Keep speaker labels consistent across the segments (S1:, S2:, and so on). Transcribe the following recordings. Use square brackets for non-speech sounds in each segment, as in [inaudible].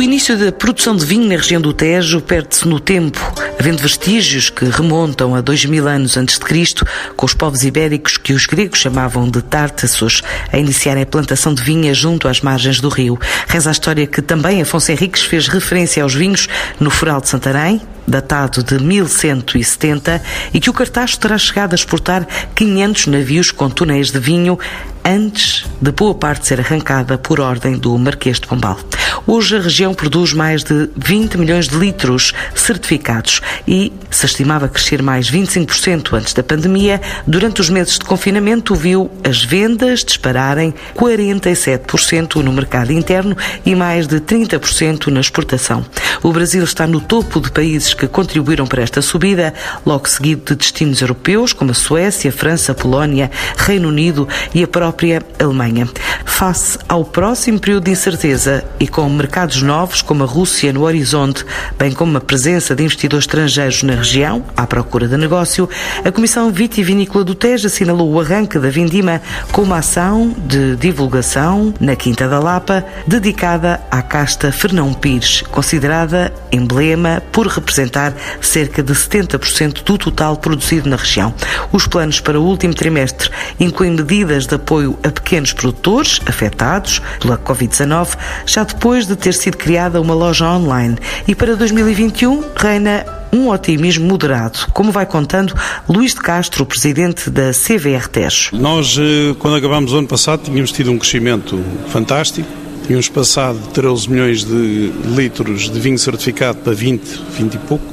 S1: O início da produção de vinho na região do Tejo perde-se no tempo, havendo vestígios que remontam a dois mil anos antes de Cristo, com os povos ibéricos que os gregos chamavam de Tártassos, a iniciarem a plantação de vinha junto às margens do rio. Reza a história que também Afonso Henriques fez referência aos vinhos no Foral de Santarém, datado de 1170, e que o Cartacho terá chegado a exportar 500 navios com túneis de vinho antes de boa parte ser arrancada por ordem do Marquês de Pombal. Hoje a região produz mais de 20 milhões de litros certificados e se estimava crescer mais 25% antes da pandemia, durante os meses de confinamento viu as vendas dispararem 47% no mercado interno e mais de 30% na exportação. O Brasil está no topo de países que contribuíram para esta subida, logo seguido de destinos europeus como a Suécia, França, Polónia, Reino Unido e a própria Alemanha. Face ao próximo período de incerteza e com mercados novos como a Rússia no horizonte, bem como a presença de investidores estrangeiros na região, à procura de negócio, a Comissão Vitivinícola do Tejo assinalou o arranque da Vindima com uma ação de divulgação na Quinta da Lapa, dedicada à casta Fernão Pires, considerada emblema por representar cerca de 70% do total produzido na região. Os planos para o último trimestre incluem medidas de apoio a pequenos produtores afetados pela Covid-19, já depois de ter sido criada uma loja online. E para 2021 reina um otimismo moderado, como vai contando Luís de Castro, presidente da CVR Tejo.
S2: Nós, eh, quando acabámos o ano passado, tínhamos tido um crescimento fantástico. Tínhamos passado de 13 milhões de litros de vinho certificado para 20, 20 e pouco,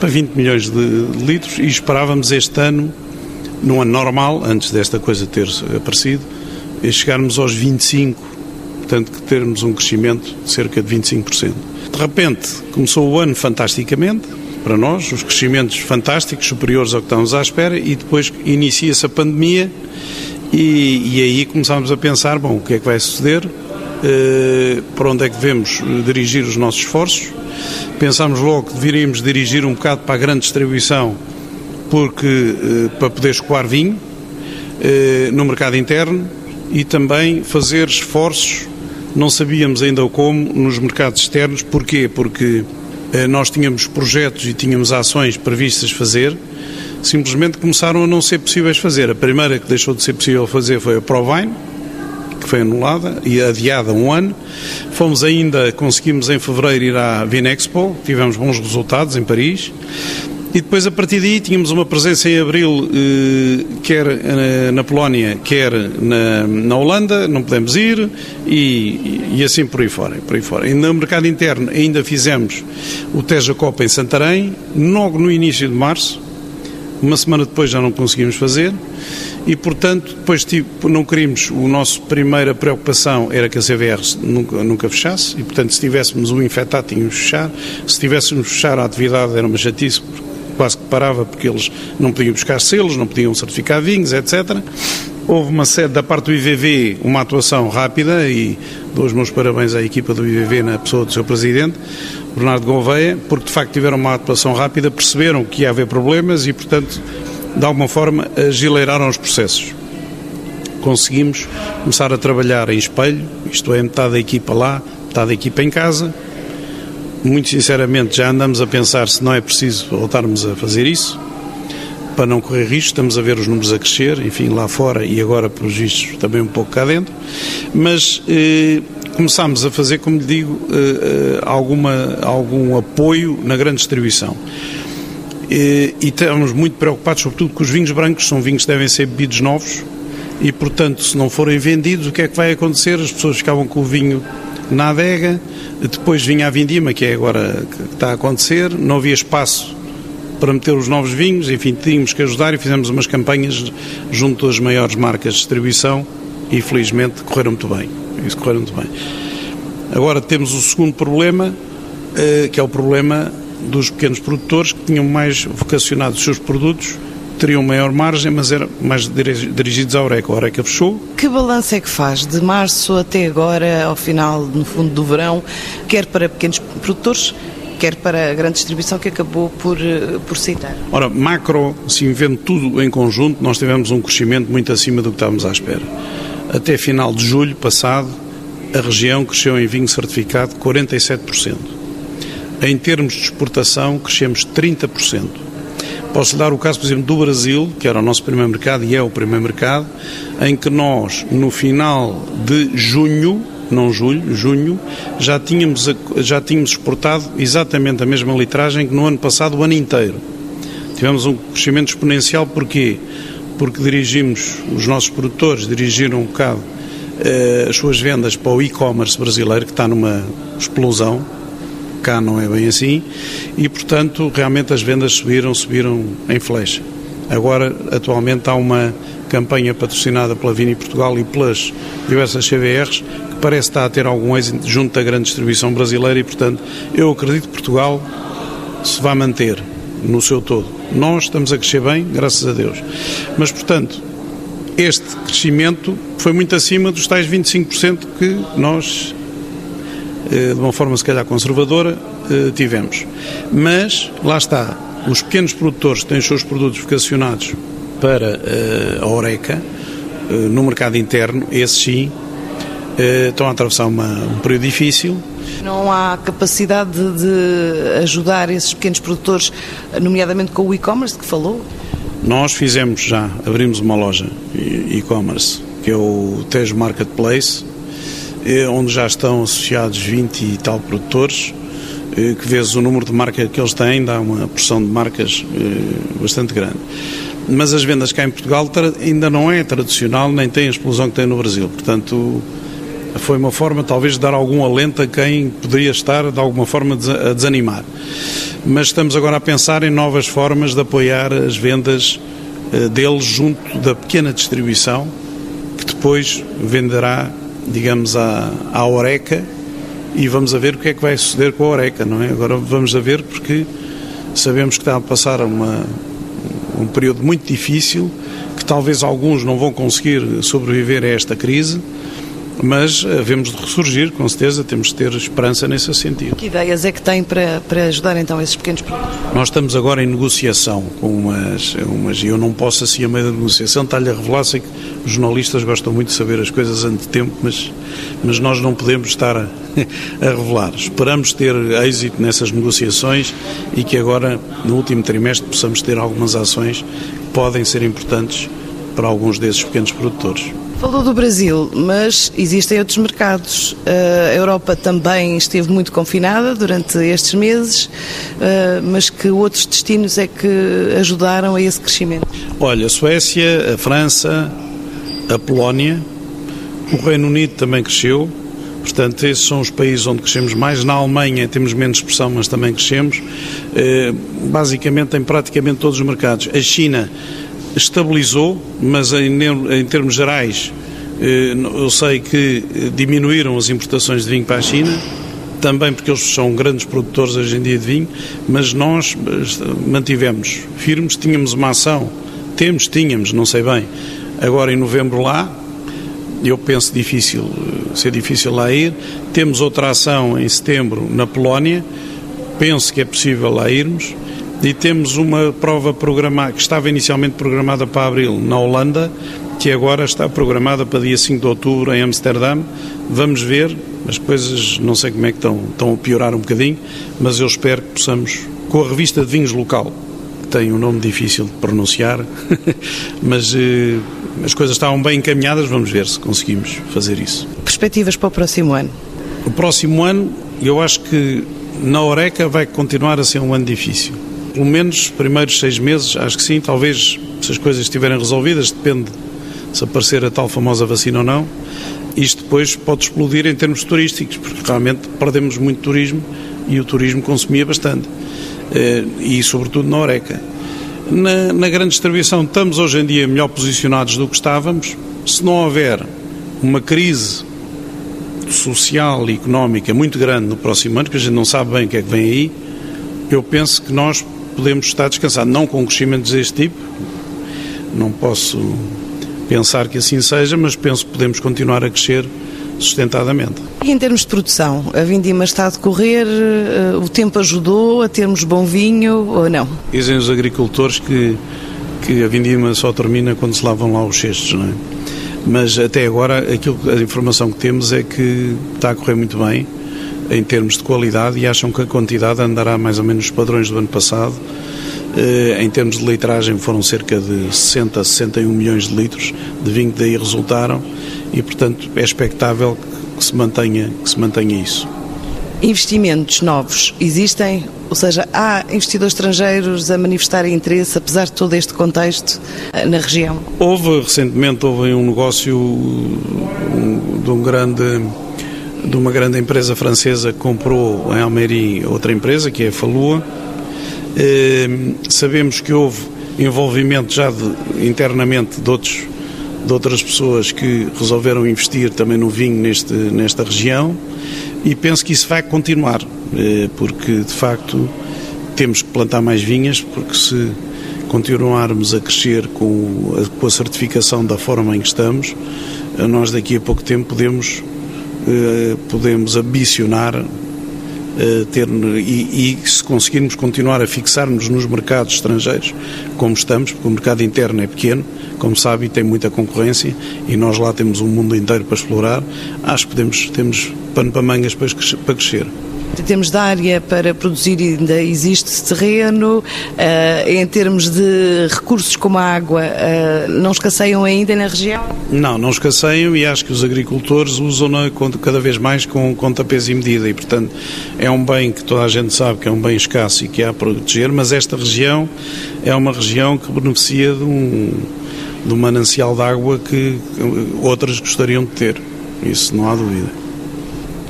S2: para 20 milhões de litros e esperávamos este ano, num ano normal, antes desta coisa ter aparecido, chegarmos aos 25, portanto, que termos um crescimento de cerca de 25%. De repente, começou o ano fantasticamente, para nós, os crescimentos fantásticos, superiores ao que estávamos à espera, e depois inicia-se a pandemia e, e, aí começámos a pensar, bom, o que é que vai suceder, uh, para onde é que devemos dirigir os nossos esforços. Pensámos logo que deveríamos dirigir um bocado para a grande distribuição, porque uh, para poder escoar vinho uh, no mercado interno e também fazer esforços, não sabíamos ainda como, nos mercados externos. Porquê? Porque eh, nós tínhamos projetos e tínhamos ações previstas fazer, simplesmente começaram a não ser possíveis fazer. A primeira que deixou de ser possível fazer foi a Provine, que foi anulada e adiada um ano. Fomos ainda, conseguimos em fevereiro ir à Vinexpo, tivemos bons resultados em Paris. E depois, a partir daí, tínhamos uma presença em abril, eh, quer na Polónia, quer na, na Holanda, não podemos ir, e, e, assim por aí fora. Por aí fora. E no mercado interno, ainda fizemos o Teja Copa em Santarém, logo no início de março, uma semana depois já não conseguimos fazer, e portanto, depois tipo, não queríamos, o nosso primeira preocupação era que a CVR nunca, nunca fechasse, e portanto, se tivéssemos um infectado, tínhamos que fechar, se tivéssemos fechar a atividade, era uma chatice, quase que parava porque eles não podiam buscar selos, não podiam certificar vinhos, etc. Houve uma sede da parte do IVV, uma atuação rápida e dou os meus parabéns à equipa do IVV na pessoa do seu presidente, Bernardo Gouveia, porque de facto tiveram uma atuação rápida, perceberam que ia haver problemas e, portanto, de alguma forma, agileiraram os processos. Conseguimos começar a trabalhar em espelho, isto é, metade da equipa lá, metade da equipa em casa, muito sinceramente, já andamos a pensar se não é preciso voltarmos a fazer isso, para não correr risco. Estamos a ver os números a crescer, enfim, lá fora e agora, pelos vistos, também um pouco cá dentro. Mas eh, começámos a fazer, como lhe digo, eh, eh alguma, algum apoio na grande distribuição. Eh, e estamos muito preocupados, sobretudo, com os vinhos brancos, são vinhos que devem ser bebidos novos e, portanto, se não forem vendidos, o que é que vai acontecer? As pessoas ficavam com o vinho na adega, depois vinha a vindima, que é agora que está a acontecer, não havia espaço para meter os novos vinhos, enfim, tínhamos que ajudar e fizemos umas campanhas junto às maiores marcas de distribuição e felizmente correram muito bem. Isso correram muito bem. Agora temos o segundo problema, eh, que é o problema dos pequenos produtores que tinham mais vocacionado os seus produtos teriam maior margem, mas eram mais dirigidos à Oreca. A Oreca fechou.
S1: Que balanço é que faz de março até agora, ao final, no fundo do verão, quer para pequenos produtores, quer para a grande distribuição que acabou por, eh, por citar?
S2: Ora, macro, se vendo tudo em conjunto, nós tivemos um crescimento muito acima do que estávamos à espera. Até final de julho passado, a região cresceu em vinho certificado 47%. Em termos de exportação, crescemos 30%. Posso dar o caso, por exemplo, do Brasil, que era o nosso primeiro mercado e é o primeiro mercado, em que nós, no final de junho, não julho, junho, já tínhamos, já tínhamos exportado exatamente a mesma litragem que no ano passado, o ano inteiro. Tivemos um crescimento exponencial, porquê? Porque dirigimos, os nossos produtores dirigiram um bocado eh, as suas vendas para o e-commerce brasileiro, que está numa explosão, cá não é bem assim, e portanto realmente as vendas subiram, subiram em flecha. Agora, atualmente, há uma campanha patrocinada pela Vini Portugal e pelas diversas CBRs que parece estar a ter algum êxito junto da grande distribuição brasileira e, portanto, eu acredito que Portugal se vai manter no seu todo. Nós estamos a crescer bem, graças a Deus. Mas, portanto, este crescimento foi muito acima dos tais 25% que nós, de uma forma se calhar conservadora, eh, tivemos. Mas, lá está, os pequenos produtores têm os seus produtos vocacionados para eh, a Oreca, no mercado interno, esses sim, estão a atravessar uma, um período difícil.
S3: Não há capacidade de ajudar esses pequenos produtores, nomeadamente com o e-commerce que falou?
S2: Nós fizemos já, abrimos uma loja e-commerce, que é o Tejo Marketplace, eh, onde já estão associados 20 e tal produtores, eh, que vezes o número de marcas que eles têm dá uma porção de marcas eh, bastante grande. Mas as vendas cá em Portugal ainda não é tradicional, nem tem a explosão que tem no Brasil. Portanto, foi uma forma talvez de dar algum alento a quem poderia estar de alguma forma a desanimar mas estamos agora a pensar em novas formas de apoiar as vendas eh, deles junto da pequena distribuição, que depois venderá, digamos, à, à Oreca e vamos a ver o que é que vai suceder com a Oreca, não é? Agora vamos a ver porque sabemos que está a passar uma, um período muito difícil, que talvez alguns não vão conseguir sobreviver a esta crise, mas havemos de ressurgir, com certeza, temos de ter esperança nesse sentido.
S3: Que ideias é que tem para, para ajudar então esses pequenos produtores?
S2: Nós estamos agora em negociação com umas, umas e eu não posso assim a meio da negociação estar-lhe a revelar, sei que os jornalistas gostam muito de saber as coisas antes de tempo, mas, mas nós não podemos estar a, [laughs] a revelar. Esperamos ter êxito nessas negociações e que agora, no último trimestre, possamos ter algumas ações que podem ser importantes para alguns desses pequenos produtores.
S3: Falou do Brasil, mas existem outros mercados. A Europa também esteve muito confinada durante estes meses, mas que outros destinos é que ajudaram a esse crescimento?
S2: Olha, a Suécia, a França, a Polónia, o Reino Unido também cresceu. Portanto, esses são os países onde crescemos mais. Na Alemanha temos menos expressão, mas também crescemos. Basicamente em praticamente todos os mercados. A China estabilizou, mas em, em termos gerais eh, eu sei que diminuíram as importações de vinho para a China, também porque eles são grandes produtores hoje em dia de vinho, mas nós eh, mantivemos firmes, tínhamos uma ação, temos, tínhamos, não sei bem, agora em novembro lá, eu penso difícil, eh, ser difícil lá ir, temos outra ação em setembro na Polónia, penso que é possível lá irmos, e temos uma prova programada, que estava inicialmente programada para abril na Holanda, que agora está programada para dia 5 de outubro em Amsterdã. Vamos ver, as coisas não sei como é que estão, estão a piorar um bocadinho, mas eu espero que possamos, com a revista de vinhos local, que tem um nome difícil de pronunciar, [laughs] mas eh, as coisas estavam bem encaminhadas, vamos ver se conseguimos fazer isso.
S3: Perspectivas para o próximo ano?
S2: O próximo ano, eu acho que na Oreca vai continuar a ser um ano difícil pelo menos os primeiros seis meses, acho que sim, talvez se as coisas estiverem resolvidas, depende se aparecer a tal famosa vacina ou não, isto depois pode explodir em termos turísticos, porque realmente perdemos muito turismo e o turismo consumia bastante, eh, e sobretudo na Oreca. Na, na grande distribuição estamos hoje em dia melhor posicionados do que estávamos, se não houver uma crise social e económica muito grande no próximo ano, que a gente não sabe bem o que é que vem aí, eu penso que nós podemos estar descansados, não com crescimentos deste tipo, não posso pensar que assim seja, mas penso que podemos continuar a crescer sustentadamente.
S3: E em termos de produção, a vindima está a decorrer, eh, o tempo ajudou a termos bom vinho ou não?
S2: Dizem os agricultores que, que a vindima só termina quando se lavam lá os cestos, não é? Mas até agora aquilo, a informação que temos é que está a correr muito bem em termos de qualidade e acham que a quantidade andará mais ou menos nos padrões do ano passado. Em termos de litragem foram cerca de 60, 61 milhões de litros de vinho que daí resultaram e, portanto, é expectável que se mantenha, que se mantenha isso.
S3: Investimentos novos existem? Ou seja, há investidores estrangeiros a manifestarem interesse, apesar de todo este contexto, eh, na região?
S2: Houve, recentemente, houve um negócio de um grande de uma grande empresa francesa que comprou em Almeri outra empresa, que é a Falua. Eh, sabemos que houve envolvimento já de, internamente de, outros, de outras pessoas que resolveram investir também no vinho neste, nesta região e penso que isso vai continuar, eh, porque de facto temos que plantar mais vinhas, porque se continuarmos a crescer com a, com a certificação da forma em que estamos, nós daqui a pouco tempo podemos, podemos ambicionar ter, e, e, se conseguirmos continuar a fixar-nos nos mercados estrangeiros como estamos, porque o mercado interno é pequeno, como sabe, e tem muita concorrência, e nós lá temos um mundo inteiro para explorar, acho que podemos, temos pano para mangas para crescer.
S3: Em termos de área para produzir ainda existe terreno, uh, em termos de recursos como a água, uh, não escasseiam ainda na região?
S2: Não, não escasseiam e acho que os agricultores usam-na cada vez mais com conta, peso e medida e, portanto, é um bem que toda a gente sabe que é um bem escasso e que há a proteger, mas esta região é uma região que beneficia de um, de um manancial de água que outras gostariam de ter, isso não há dúvida.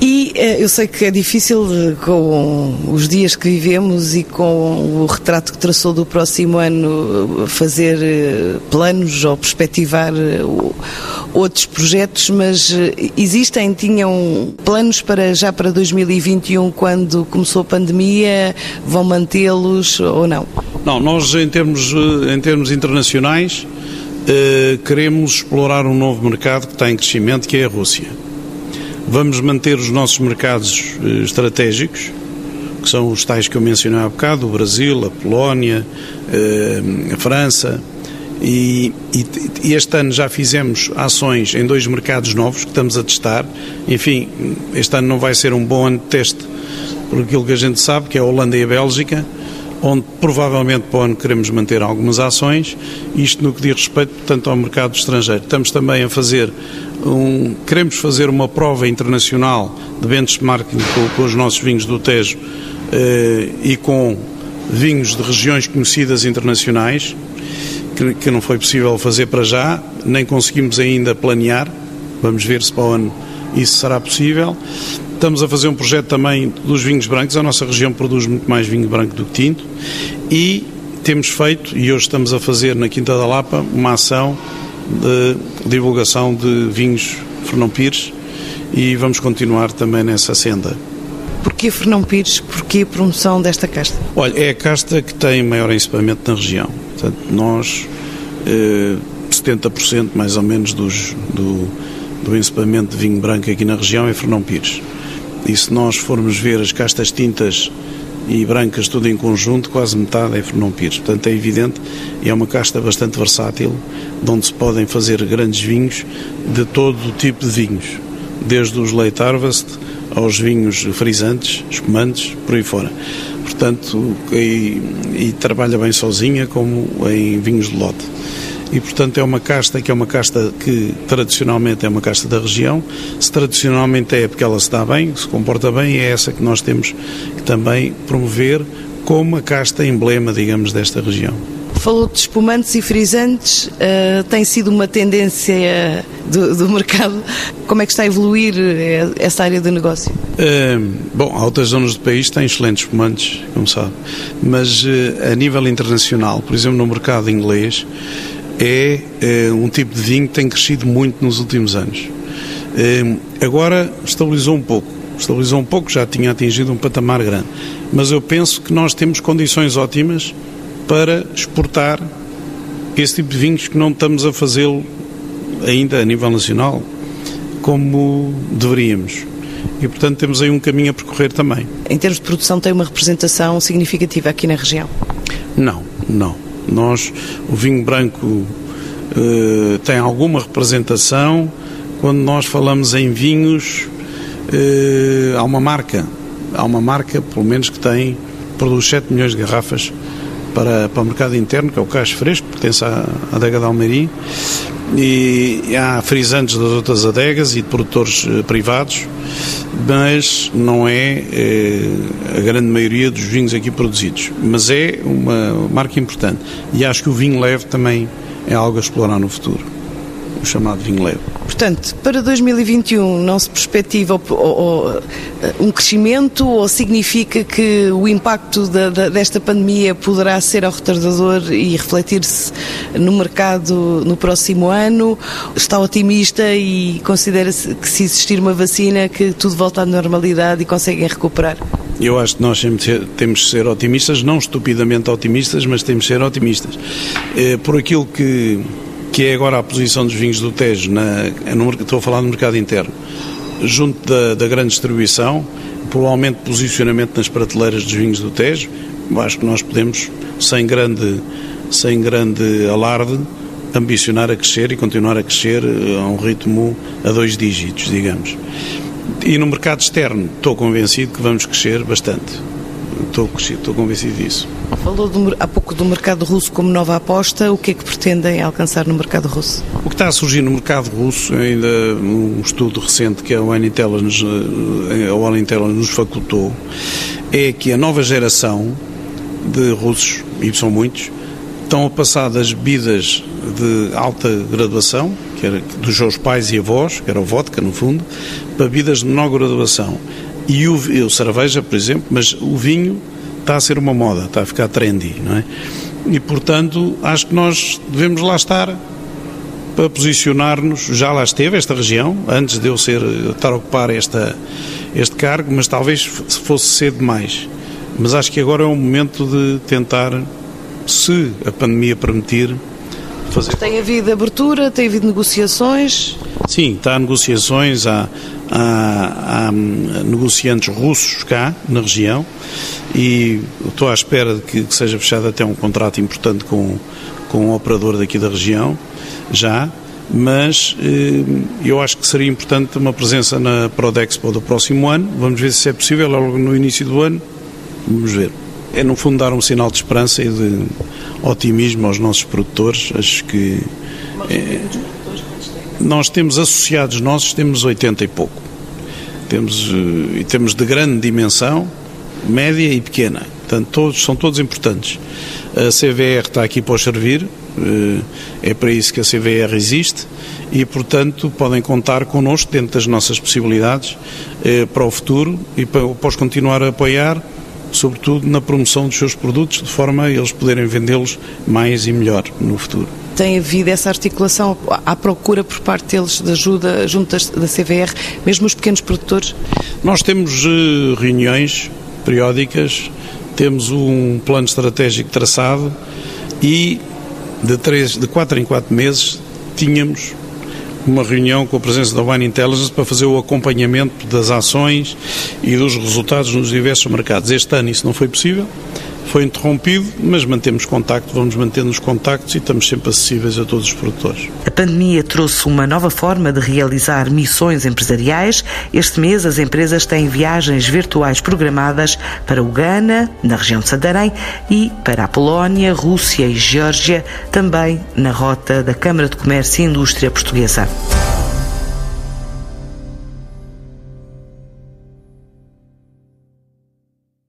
S3: E eh, eu sei que é difícil eh, com os dias que vivemos e com o retrato que traçou do próximo ano fazer eh, planos ou perspectivar outros projetos, mas existem, tinham planos para já para 2021 quando começou a pandemia, vão mantê-los ou não?
S2: Não, nós em termos, em termos internacionais queremos explorar um novo mercado que está em crescimento, que é a Rússia. Vamos manter os nossos mercados eh, estratégicos, que são os tais que eu mencionei há bocado, o Brasil, a Polónia, eh, a França. E, e, este ano já fizemos ações em dois mercados novos que estamos a testar. Enfim, este ano não vai ser um bom ano de teste, por aquilo que a gente sabe, que é a Holanda e a Bélgica, onde provavelmente para o ano queremos manter algumas ações, isto no que diz respeito, portanto, ao mercado estrangeiro. Estamos também a fazer um, queremos fazer uma prova internacional de benchmarking com, com os nossos vinhos do Tejo eh, e com vinhos de regiões conhecidas internacionais, que, que não foi possível fazer para já, nem conseguimos ainda planear. Vamos ver se para o ano isso será possível. Estamos a fazer um projeto também dos vinhos brancos. A nossa região produz muito mais vinho branco do que tinto. E temos feito, e hoje estamos a fazer na Quinta da Lapa, uma ação de divulgação de vinhos Fernão Pires e vamos continuar também nessa senda.
S3: Porquê Fernão Pires? Porquê a promoção desta casta?
S2: Olha, é a casta que tem maior encipamento na região. Portanto, nós, eh, 70% mais ou menos dos, do, do encipamento de vinho branco aqui na região é Fernão Pires. E se nós formos ver as castas tintas e brancas tudo em conjunto, quase metade é Fernão Pires. Portanto, é evidente é uma casta bastante versátil, de onde se podem fazer grandes vinhos de todo o tipo de vinhos, desde os late harvest aos vinhos frisantes, espumantes, por aí fora. Portanto, e, e trabalha bem sozinha como em vinhos de lote e, portanto, é uma casta que é uma casta que tradicionalmente é uma casta da região. Se tradicionalmente é porque ela se dá bem, se comporta bem, é essa que nós temos que também promover como a casta emblema, digamos, desta região.
S3: Falou de espumantes e frisantes, uh, tem sido uma tendência do, do, mercado. Como é que está a evoluir eh, essa área do negócio?
S2: Uh, bom, há outras zonas do país que têm excelentes espumantes, como sabe, mas uh, a nível internacional, por exemplo, no mercado inglês, é, é um tipo de vinho que tem crescido muito nos últimos anos. É, agora estabilizou um pouco, estabilizou um pouco, já tinha atingido um patamar grande, mas eu penso que nós temos condições ótimas para exportar esse tipo de vinhos que não estamos a fazê-lo ainda a nível nacional como deveríamos. E, portanto, temos aí um caminho a percorrer também.
S3: Em termos de produção, tem uma representação significativa aqui na região?
S2: Não, não. Nós, o vinho branco uh, tem alguma representação quando nós falamos em vinhos. Uh, há uma marca, há uma marca, pelo menos, que tem, produz 7 milhões de garrafas para, para o mercado interno, que é o Caixo Fresco, pertence à adega de Almeirim, e há frisantes das outras adegas e de produtores eh, privados, mas não é, é a grande maioria dos vinhos aqui produzidos. Mas é uma marca importante. E acho que o vinho leve também é algo a explorar no futuro o chamado vinho leve.
S3: Portanto, para 2021 não se perspectiva ou, ou, um crescimento ou significa que o impacto da, da, desta pandemia poderá ser ao retardador e refletir-se no mercado no próximo ano? Está otimista e considera -se que se existir uma vacina que tudo volta à normalidade e conseguem recuperar?
S2: Eu acho que nós temos de ser otimistas, não estupidamente otimistas, mas temos de ser otimistas. Eh, por aquilo que que é agora a posição dos vinhos do Tejo, na, no, estou a falar no mercado interno, junto da, da grande distribuição, provavelmente posicionamento nas prateleiras dos vinhos do Tejo, acho que nós podemos, sem grande, sem grande alarde, ambicionar a crescer e continuar a crescer eh, a um ritmo a dois dígitos, digamos. E no mercado externo, estou convencido que vamos crescer bastante. Estou, estou convencido disso.
S3: Falou do, há pouco do mercado russo como nova aposta. O que é que pretendem alcançar no mercado russo?
S2: O que está a surgir no mercado russo, ainda um estudo recente que a One Intelligence, eh, a One Intelligence nos facultou, é que a nova geração de russos, e são muitos, estão a passar das bebidas de alta graduação, que era dos seus pais e avós, que era o vodka no fundo, para bebidas de menor graduação. E o, cerveja, por exemplo, mas o vinho está a ser uma moda, está a ficar trendy, não é? E, portanto, acho que nós devemos lá estar para posicionar-nos. Já lá esteve esta região, antes de eu ser, estar a ocupar esta, este cargo, mas talvez fosse cedo demais. Mas acho que agora é o momento de tentar, se a pandemia permitir, fazer.
S3: Tem havido abertura, tem havido negociações?
S2: Sim, está negociações, há, há, há negociantes russos cá na região e estou à espera de que, que seja fechado até um contrato importante com, com um operador daqui da região, já, mas eh, eu acho que seria importante uma presença na Prodexpo do próximo ano. Vamos ver se é possível, logo no início do ano. Vamos ver. É, no fundo, dar um sinal de esperança e de otimismo aos nossos produtores. Acho que. É, nós temos associados nossos, temos 80 e pouco. Temos, eh, e temos de grande dimensão, média e pequena. Portanto, todos, são todos importantes. A CVR está aqui para os servir, eh, é para isso que a CVR existe e, portanto, podem contar connosco dentro das nossas possibilidades eh, para o futuro e para, para os continuar a apoiar, sobretudo na promoção dos seus produtos, de forma a eles poderem vendê-los mais e melhor no futuro
S3: tem havido essa articulação à procura por parte deles de ajuda junto da CVR, mesmo os pequenos produtores?
S2: Nós temos uh, reuniões periódicas, temos um plano estratégico traçado e de, três, de quatro em quatro meses tínhamos uma reunião com a presença da One Intelligence para fazer o acompanhamento das ações e dos resultados nos diversos mercados. Este ano isso não foi possível, foi interrompido, mas mantemos contacto, vamos mantendo os contactos e estamos sempre acessíveis a todos os produtores.
S3: A pandemia trouxe uma nova forma de realizar missões empresariais. Este mês as empresas têm viagens virtuais programadas para o Ghana, na região de Santarém, e para a Polónia, Rússia e Geórgia, também na rota da Câmara de Comércio e Indústria Portuguesa.